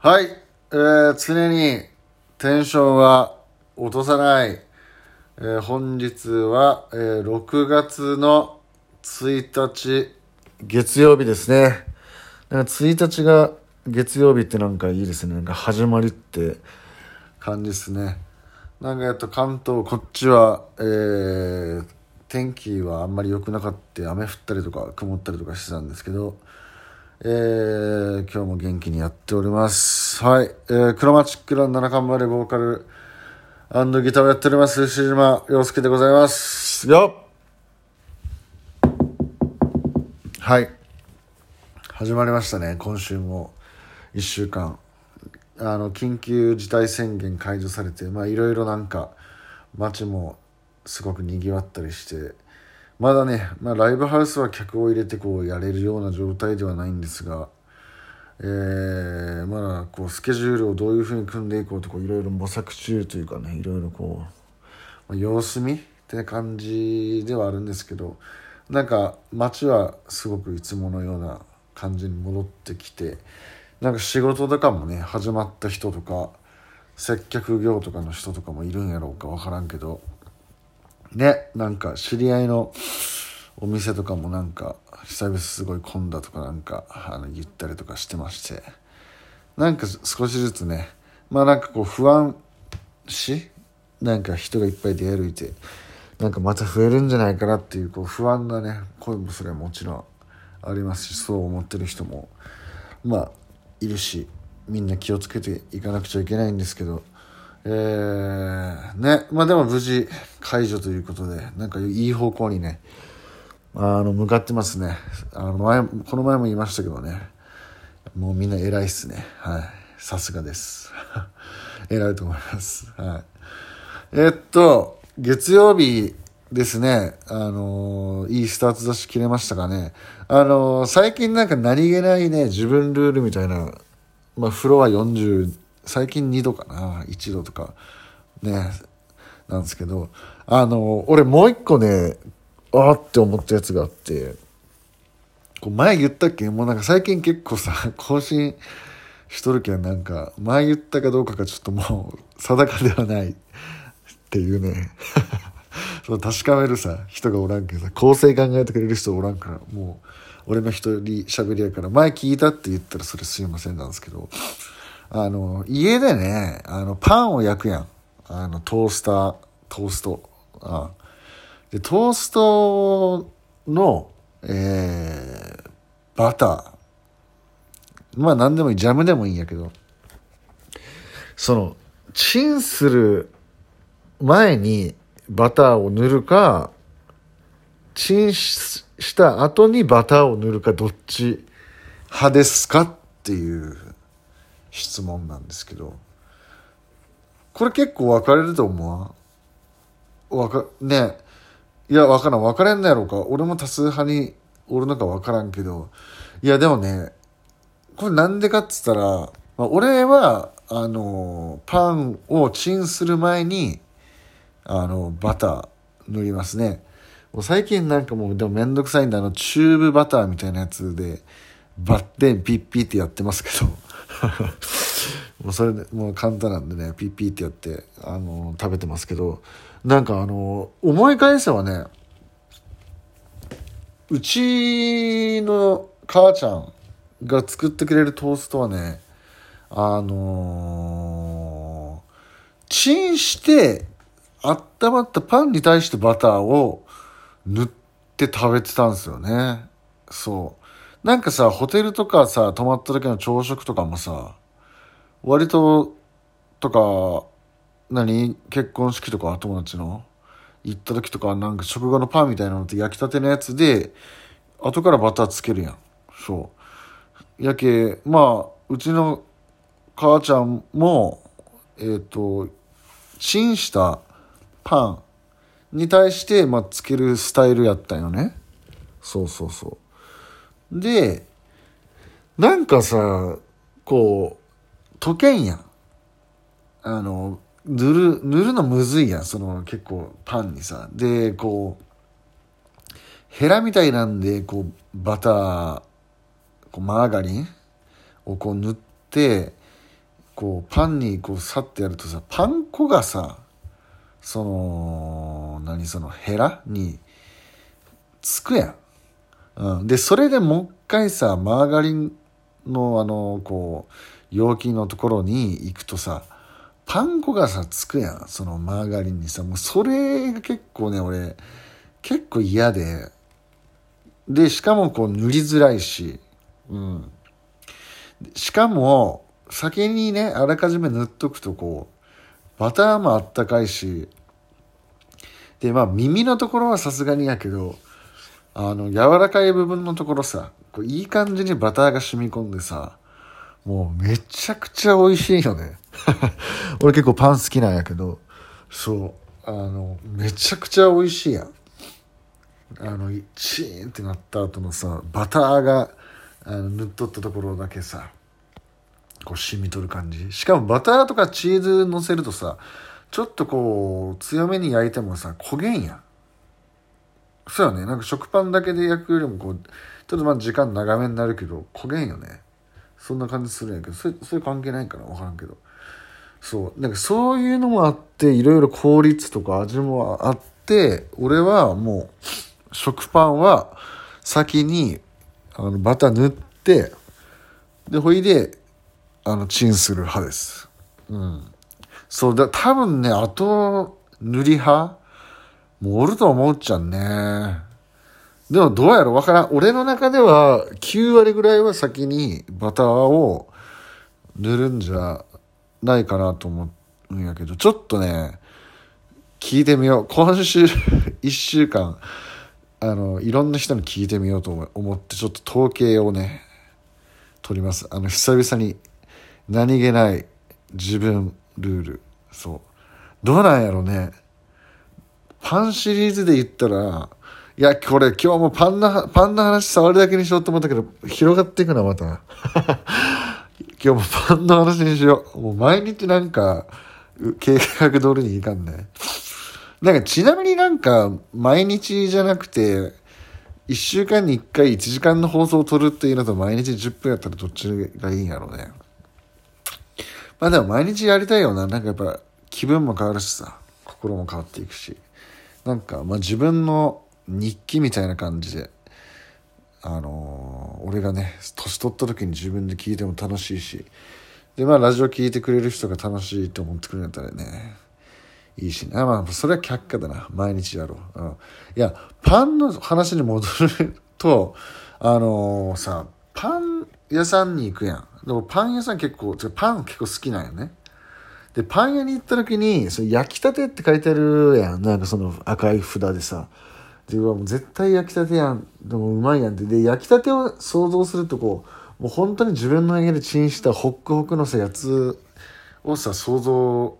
はい、えー、常にテンションは落とさない。えー本日は、えー6月の1日、月曜日ですね。なんか1日が月曜日ってなんかいいですね。なんか始まりって感じですね。なんかやっと関東、こっちは、えー天気はあんまり良くなかった。雨降ったりとか曇ったりとかしてたんですけど、えー今日も元気にやっております。はい。えークロマチックラン七冠までボーカルギターをやっております、牛島洋介でございます。よっはい。始まりましたね、今週も。1週間。あの、緊急事態宣言解除されて、まあ、いろいろなんか、街もすごく賑わったりして、まだね、まあ、ライブハウスは客を入れてこうやれるような状態ではないんですが、えー、まだこうスケジュールをどういうふうに組んでいこうとこういろいろ模索中というかねいろいろこう、まあ、様子見って感じではあるんですけどなんか街はすごくいつものような感じに戻ってきてなんか仕事とかもね始まった人とか接客業とかの人とかもいるんやろうか分からんけどねなんか知り合いのお店とかもなんか久々すごい混んだとかなんかあの言ったりとかしてまして。なんか少しずつねまあなんかこう不安しなんか人がいっぱい出歩いてなんかまた増えるんじゃないかなっていうこう不安なね声もそれはもちろんありますしそう思ってる人もまあいるしみんな気をつけていかなくちゃいけないんですけどえー、ね。まあでも無事解除ということでなんかいい方向にねあの向かってますね。あの前この前も言いましたけどね。もうみんな偉いっすね。はい。さすがです。偉いと思います。はい。えっと月曜日ですね。あのいいスタート出し切れましたかね。あの最近なんか何気ないね自分ルールみたいなまあ風呂は40最近2度かな1度とかねなんですけどあの俺もう一個ねあーって思ったやつがあってこう前言ったっけ？もうなんか最近結構さ更新しとるけんなんか前言ったかどうかがちょっともう定かではないっていうね。その確かめるさ人がおらんけどさ構成考えてくれる人おらんからもう俺の一人喋りやから前聞いたって言ったらそれすいませんなんですけどあの家でねあのパンを焼くやん。あのトースタートースト。あでトーストの、えーバター。まあ何でもいい。ジャムでもいいんやけど。そのチンする前にバターを塗るかチンしした後にバターを塗るかどっち派ですかっていう。質問なんですけどこれ結構分かれると思うわ。かね。いや分からん。分かれんのやろうか。俺も多数派におるのか分からんけど。いやでもねこれなんでかっつったら、まあ、俺はあのパンをチンする前にあのバター塗りますね。もう最近なんかもうでもめんどくさいんであのチューブバターみたいなやつでバッテンピッピってやってますけど。もうそれでもう簡単なんでねピッピーってやってあの食べてますけどなんかあの思い返せばねうちの母ちゃんが作ってくれるトーストはねあのーチンして温まったパンに対してバターを塗って食べてたんですよね。そう。なんかさホテルとかさ泊まった時の朝食とかもさ割ととか何？結婚式とか友達の？行った時とかなんか食後のパンみたいなのって焼きたてのやつで後からバターつけるやん。そう。やけまあうちの母ちゃんもえっ、とチンしたパンに対して、まあ、つけるスタイルやったんよね。そうそうそう。でなんかさこう溶けんやん。あの塗る塗るのむずいやん。その結構パンにさ。でこうヘラみたいなんでこうバターこうマーガリンをこう塗ってこうパンにこうさってやるとさパン粉がさその何そのヘラにつくやん、うん、でそれでもう一回さマーガリンのあのこう容器のところに行くとさパン粉がさつくやん。そのマーガリンにさもうそれが結構ね俺結構嫌で。でしかもこう塗りづらいし。うん。しかも先にねあらかじめ塗っとくとこうバターもあったかいし。でまあ耳のところはさすがにやけどあの柔らかい部分のところさこういい感じにバターが染み込んでさもうめちゃくちゃ美味しいよね。俺結構パン好きなんやけど。そう。あのめちゃくちゃ美味しいやん。あのチーンってなった後のさバターがあの塗っとったところだけさこう染みとる感じ。しかもバターとかチーズ乗せるとさちょっとこう強めに焼いてもさ焦げんやんそうよね。なんか食パンだけで焼くよりもこうちょっとまあ時間長めになるけど焦げんよね。そんな感じするんやけどそれそれ関係ないんかな？分からんけど。そう。なんかそういうのもあっていろいろ効率とか味もあって俺はもう食パンは先にあのバター塗ってでほいであのチンする派です。うん。そう。だ多分ねあと塗り派もうおると思うっちゃんねでもどうやろわからん。俺の中では9割ぐらいは先にバターを塗るんじゃないかなと思うんやけど、ちょっとね、聞いてみよう。今週 1週間、あの、いろんな人に聞いてみようと思って、ちょっと統計をね、取ります。あの、久々に何気ない自分ルール。そう。どうなんやろうね。パンシリーズで言ったら、いや、これ今日もパンの、パンの話触るだけにしようと思ったけど、広がっていくな、また。今日もパンの話にしよう。もう毎日なんか、計画通りにいかんね。なんかちなみになんか、毎日じゃなくて、1週間に1回1時間の放送を撮るっていうのと毎日10分やったらどっちがいいんやろうね。まあでも毎日やりたいよな。なんかやっぱ気分も変わるしさ、心も変わっていくし。なんかまあ自分の日記みたいな感じであのー、俺がね年取った時に自分で聞いても楽しいしでまあラジオ聞いてくれる人が楽しいと思ってくれたらねいいしね。まあそれは却下だな。毎日やろう、うん、いやパンの話に戻るとあのー、さパン屋さんに行くやん。でもパン屋さん結構パン結構好きなんよね。でパン屋に行った時にそ焼きたてって書いてあるやん。なんかその赤い札でさ。でうわもう絶対焼きたてやん。でもうまいやんって。で焼きたてを想像するとこうもう本当に自分の家でチンしたホックホクのさやつをさ想像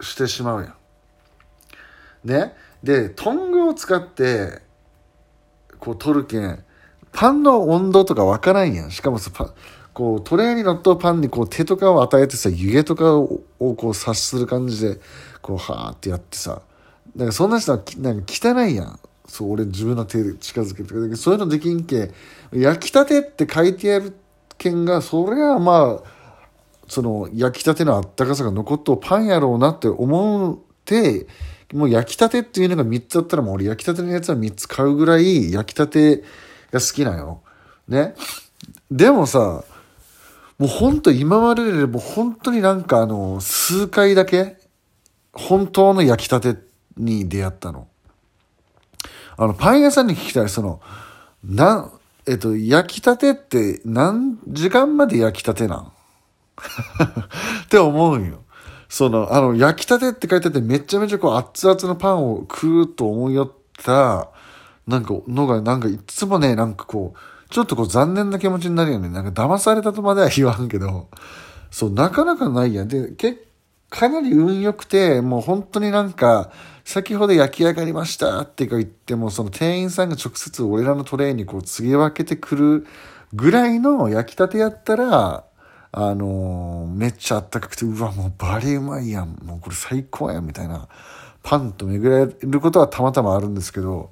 してしまうやん。ね？でトングを使ってこう取るけんパンの温度とかわからんやん。しかもさパこうトレーに乗ったパンにこう手とかを与えてさ湯気とかをこう察する感じでこうはーってやってさだかそんな人はなんか汚いやんそう、俺自分の手で近づけて、そういうのできんけ、焼きたてって書いてある件が、それはまあ、その焼きたてのあったかさが残っとパンやろうなって思って、もう焼きたてっていうのが3つあったらもう俺焼きたてのやつは3つ買うぐらい焼きたてが好きなよ。ね。でもさ、もうほんと今まででも本当になんかあの、数回だけ、本当の焼きたてに出会ったの。あの、パン屋さんに聞きたい、その、な、えっと、焼きたてって何時間まで焼きたてなん？って思うんよ。その、あの、焼きたてって書いてあってめちゃめちゃこう熱々のパンを食うと思いよった、なんか、のが、なんかいつもね、なんかこう、ちょっとこう残念な気持ちになるよね。なんか騙されたとまでは言わんけど、そう、なかなかないやん。で、け、かなり運良くて、もう本当になんか、先ほど焼き上がりましたって言っても、その店員さんが直接俺らのトレーにこう継ぎ分けてくるぐらいの焼きたてやったら、あのー、めっちゃあったかくて、うわ、もうバリうまいやん。もうこれ最高やん、みたいな。パンと巡れることはたまたまあるんですけど、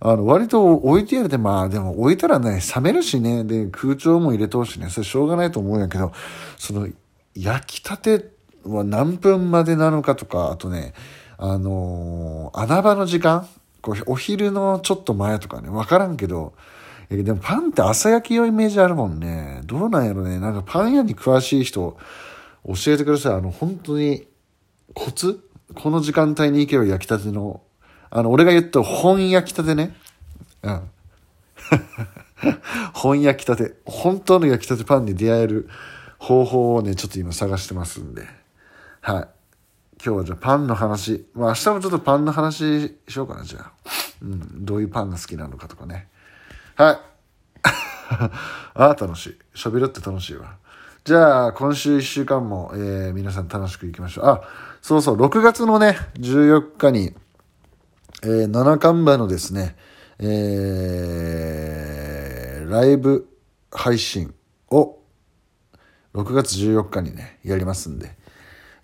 あの、割と置いてやるて、まあでも置いたらね、冷めるしね、で、空調も入れとうしね、それしょうがないと思うんやけど、その、焼きたては何分までなのかとか、あとね、あのー穴場の時間こうお昼のちょっと前とかね、わからんけど、えでもパンって朝焼き用イメージあるもんね。どうなんやろね。なんかパン屋に詳しい人、教えてください。あの、本当に、コツ？この時間帯に行けば焼きたての、あの、俺が言った本焼きたてね。うん。本焼きたて。本当の焼きたてパンに出会える方法をね、ちょっと今探してますんで。はい。今日はじゃあパンの話。まあ明日もちょっとパンの話しようかな、じゃあ。うん。どういうパンが好きなのかとかね。はい。ああ、楽しい。喋るって楽しいわ。じゃあ、今週1週間も、えー皆さん楽しくいきましょう。あ、そうそう、6月のね、14日に、えー、七冠馬のですね、えーライブ配信を6月14日にね、やりますんで、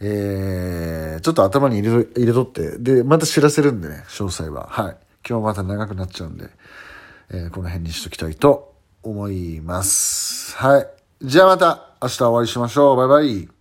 えーちょっと頭に入れと入れとって、で、また知らせるんでね、詳細は。はい。今日また長くなっちゃうんで、えーこの辺にしときたいと思います。はい。じゃあまた明日お会いしましょう。バイバイ。